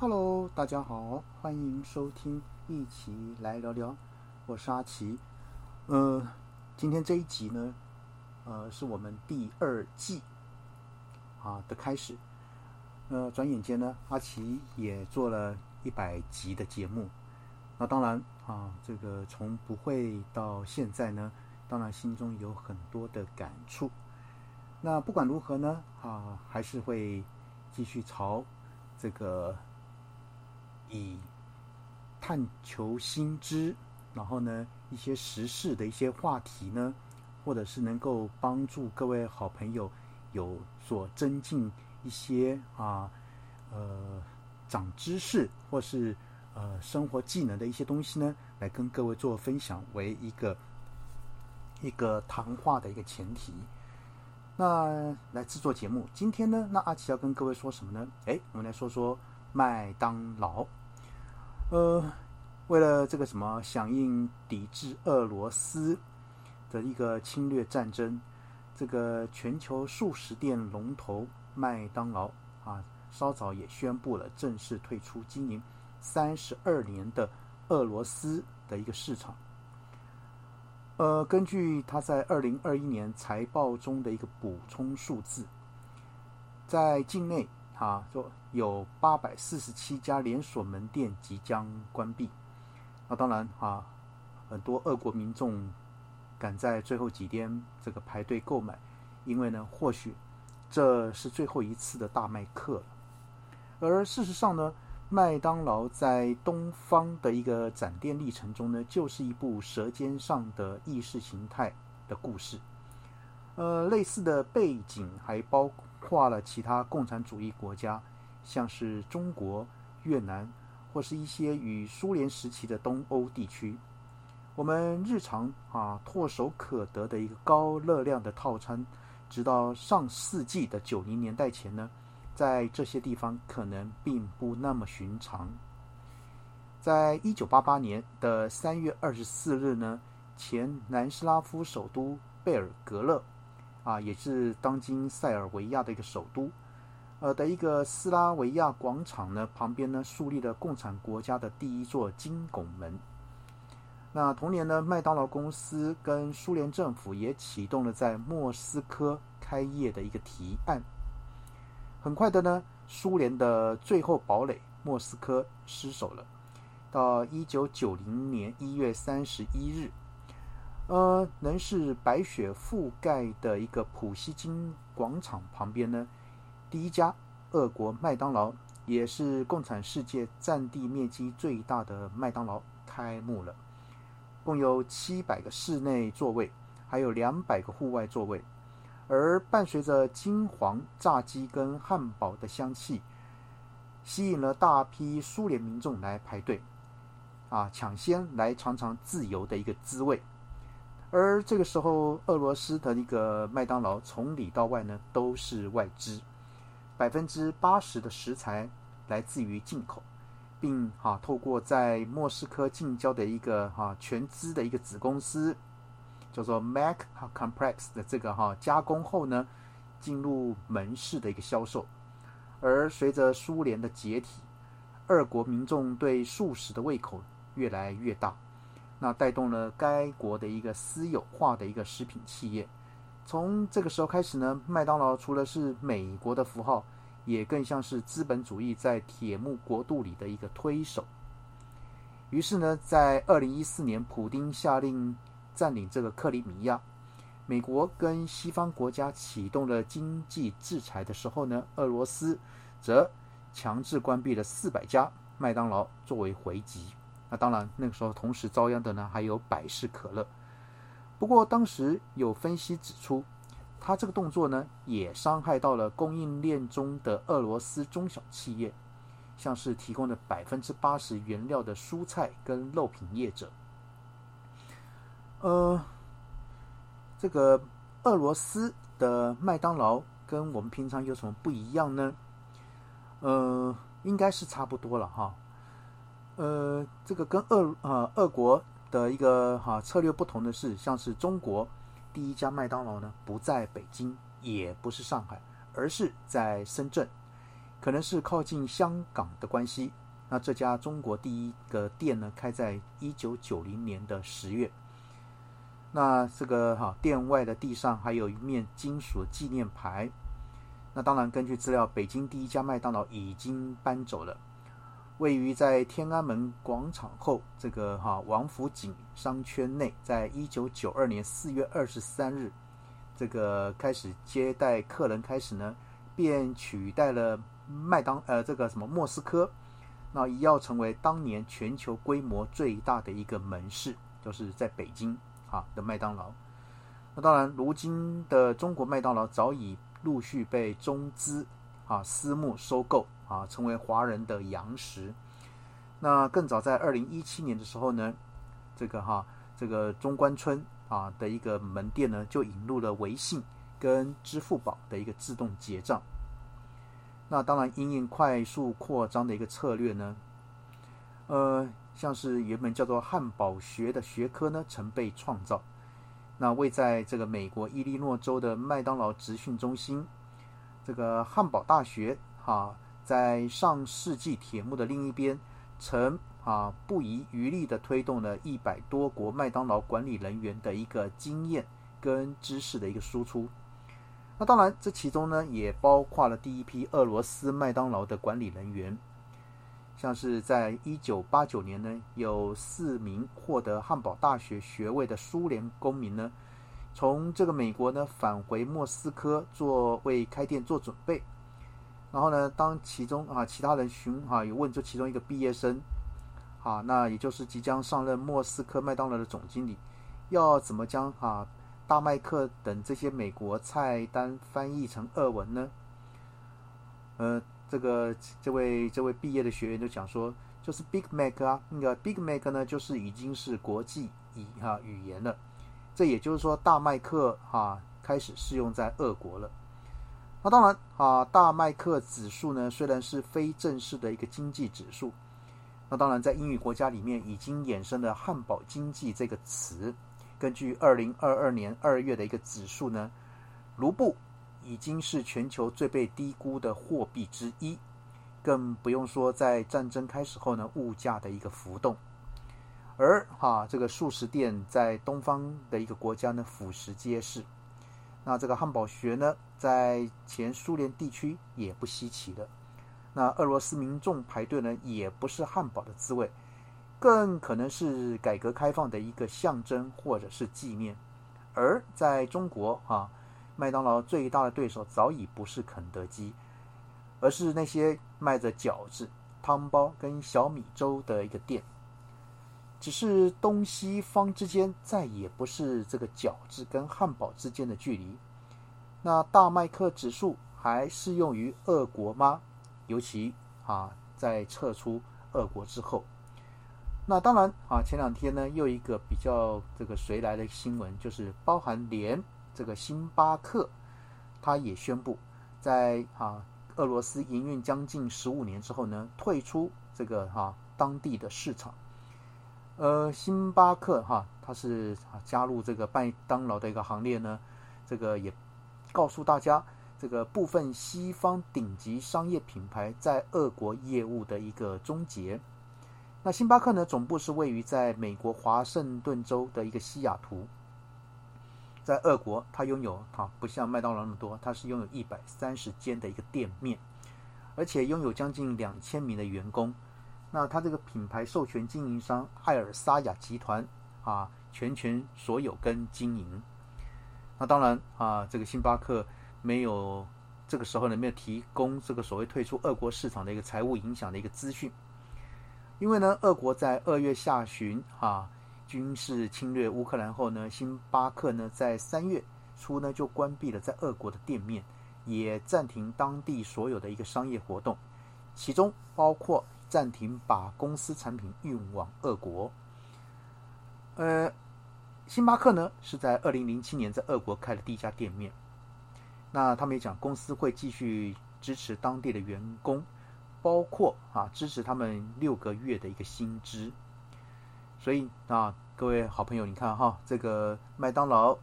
Hello，大家好，欢迎收听，一起来聊聊。我是阿奇。呃，今天这一集呢，呃，是我们第二季啊的开始。呃，转眼间呢，阿奇也做了一百集的节目。那当然啊，这个从不会到现在呢，当然心中有很多的感触。那不管如何呢，啊，还是会继续朝这个以探求新知，然后呢，一些时事的一些话题呢，或者是能够帮助各位好朋友有所增进一些啊，呃，长知识或是呃生活技能的一些东西呢，来跟各位做分享，为一个一个谈话的一个前提。那来制作节目，今天呢，那阿奇要跟各位说什么呢？哎，我们来说说麦当劳。呃，为了这个什么响应抵制俄罗斯的一个侵略战争，这个全球素食店龙头麦当劳啊，稍早也宣布了正式退出经营三十二年的俄罗斯的一个市场。呃，根据他在二零二一年财报中的一个补充数字，在境内啊，就有八百四十七家连锁门店即将关闭。那当然啊，很多俄国民众赶在最后几天这个排队购买，因为呢，或许这是最后一次的大麦克了。而事实上呢？麦当劳在东方的一个展店历程中呢，就是一部舌尖上的意识形态的故事。呃，类似的背景还包括跨了其他共产主义国家，像是中国、越南，或是一些与苏联时期的东欧地区。我们日常啊唾手可得的一个高热量的套餐，直到上世纪的九零年代前呢。在这些地方可能并不那么寻常。在一九八八年的三月二十四日呢，前南斯拉夫首都贝尔格勒，啊，也是当今塞尔维亚的一个首都，呃的一个斯拉维亚广场呢，旁边呢树立了共产国家的第一座金拱门。那同年呢，麦当劳公司跟苏联政府也启动了在莫斯科开业的一个提案。很快的呢，苏联的最后堡垒莫斯科失守了。到一九九零年一月三十一日，呃，能是白雪覆盖的一个普希金广场旁边呢，第一家俄国麦当劳，也是共产世界占地面积最大的麦当劳开幕了。共有七百个室内座位，还有两百个户外座位。而伴随着金黄炸鸡跟汉堡的香气，吸引了大批苏联民众来排队，啊，抢先来尝尝自由的一个滋味。而这个时候，俄罗斯的一个麦当劳从里到外呢都是外资，百分之八十的食材来自于进口，并哈透过在莫斯科近郊的一个哈全资的一个子公司。叫做 Mac Complex 的这个哈加工后呢，进入门市的一个销售。而随着苏联的解体，二国民众对素食的胃口越来越大，那带动了该国的一个私有化的一个食品企业。从这个时候开始呢，麦当劳除了是美国的符号，也更像是资本主义在铁幕国度里的一个推手。于是呢，在二零一四年，普丁下令。占领这个克里米亚，美国跟西方国家启动了经济制裁的时候呢，俄罗斯则强制关闭了四百家麦当劳作为回击。那当然，那个时候同时遭殃的呢还有百事可乐。不过当时有分析指出，他这个动作呢也伤害到了供应链中的俄罗斯中小企业，像是提供了百分之八十原料的蔬菜跟肉品业者。呃，这个俄罗斯的麦当劳跟我们平常有什么不一样呢？呃，应该是差不多了哈。呃，这个跟俄呃俄国的一个哈策略不同的是，像是中国第一家麦当劳呢不在北京，也不是上海，而是在深圳，可能是靠近香港的关系。那这家中国第一个店呢，开在一九九零年的十月。那这个哈店外的地上还有一面金属纪念牌。那当然，根据资料，北京第一家麦当劳已经搬走了，位于在天安门广场后这个哈王府井商圈内。在一九九二年四月二十三日，这个开始接待客人开始呢，便取代了麦当呃这个什么莫斯科。那也要成为当年全球规模最大的一个门市，就是在北京啊的麦当劳。那当然，如今的中国麦当劳早已陆续被中资啊私募收购啊，成为华人的洋食。那更早在二零一七年的时候呢，这个哈这个中关村啊的一个门店呢，就引入了微信跟支付宝的一个自动结账。那当然，因应快速扩张的一个策略呢，呃，像是原本叫做汉堡学的学科呢，曾被创造。那位在这个美国伊利诺州的麦当劳职训中心，这个汉堡大学哈，在上世纪铁幕的另一边，曾啊不遗余力的推动了一百多国麦当劳管理人员的一个经验跟知识的一个输出。那当然，这其中呢也包括了第一批俄罗斯麦当劳的管理人员，像是在一九八九年呢，有四名获得汉堡大学学位的苏联公民呢，从这个美国呢返回莫斯科做为开店做准备。然后呢，当其中啊其他人询啊有问这其中一个毕业生，啊，那也就是即将上任莫斯科麦当劳的总经理，要怎么将啊？大麦克等这些美国菜单翻译成俄文呢？呃，这个这位这位毕业的学员就讲说，就是 Big Mac 啊，那个 Big Mac 呢，就是已经是国际语哈语言了。这也就是说，大麦克哈开始适用在俄国了。那当然啊，大麦克指数呢，虽然是非正式的一个经济指数，那当然在英语国家里面已经衍生了汉堡经济这个词。根据二零二二年二月的一个指数呢，卢布已经是全球最被低估的货币之一，更不用说在战争开始后呢，物价的一个浮动。而哈，这个素食店在东方的一个国家呢，俯拾皆是。那这个汉堡学呢，在前苏联地区也不稀奇的。那俄罗斯民众排队呢，也不是汉堡的滋味。更可能是改革开放的一个象征或者是纪念，而在中国啊，麦当劳最大的对手早已不是肯德基，而是那些卖着饺子、汤包跟小米粥的一个店。只是东西方之间再也不是这个饺子跟汉堡之间的距离。那大麦克指数还适用于俄国吗？尤其啊，在撤出俄国之后。那当然啊，前两天呢，又一个比较这个谁来的新闻，就是包含连这个星巴克，他也宣布在啊俄罗斯营运将近十五年之后呢，退出这个哈当地的市场。呃，星巴克哈，它是加入这个麦当劳的一个行列呢，这个也告诉大家，这个部分西方顶级商业品牌在俄国业务的一个终结。那星巴克呢？总部是位于在美国华盛顿州的一个西雅图，在俄国，它拥有哈不像麦当劳那么多，它是拥有一百三十间的一个店面，而且拥有将近两千名的员工。那它这个品牌授权经营商艾尔沙雅集团啊，全权所有跟经营。那当然啊，这个星巴克没有这个时候呢，没有提供这个所谓退出俄国市场的一个财务影响的一个资讯。因为呢，俄国在二月下旬啊军事侵略乌克兰后呢，星巴克呢在三月初呢就关闭了在俄国的店面，也暂停当地所有的一个商业活动，其中包括暂停把公司产品运往俄国。呃，星巴克呢是在二零零七年在俄国开了第一家店面，那他们也讲公司会继续支持当地的员工。包括啊，支持他们六个月的一个薪资，所以啊，各位好朋友，你看哈，这个麦当劳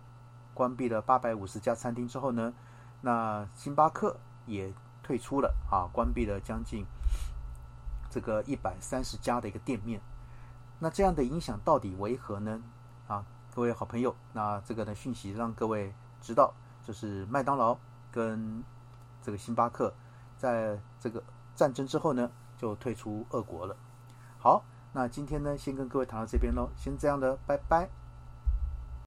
关闭了八百五十家餐厅之后呢，那星巴克也退出了啊，关闭了将近这个一百三十家的一个店面。那这样的影响到底为何呢？啊，各位好朋友，那这个呢讯息让各位知道，就是麦当劳跟这个星巴克在这个战争之后呢，就退出俄国了。好，那今天呢，先跟各位谈到这边喽，先这样的，拜拜。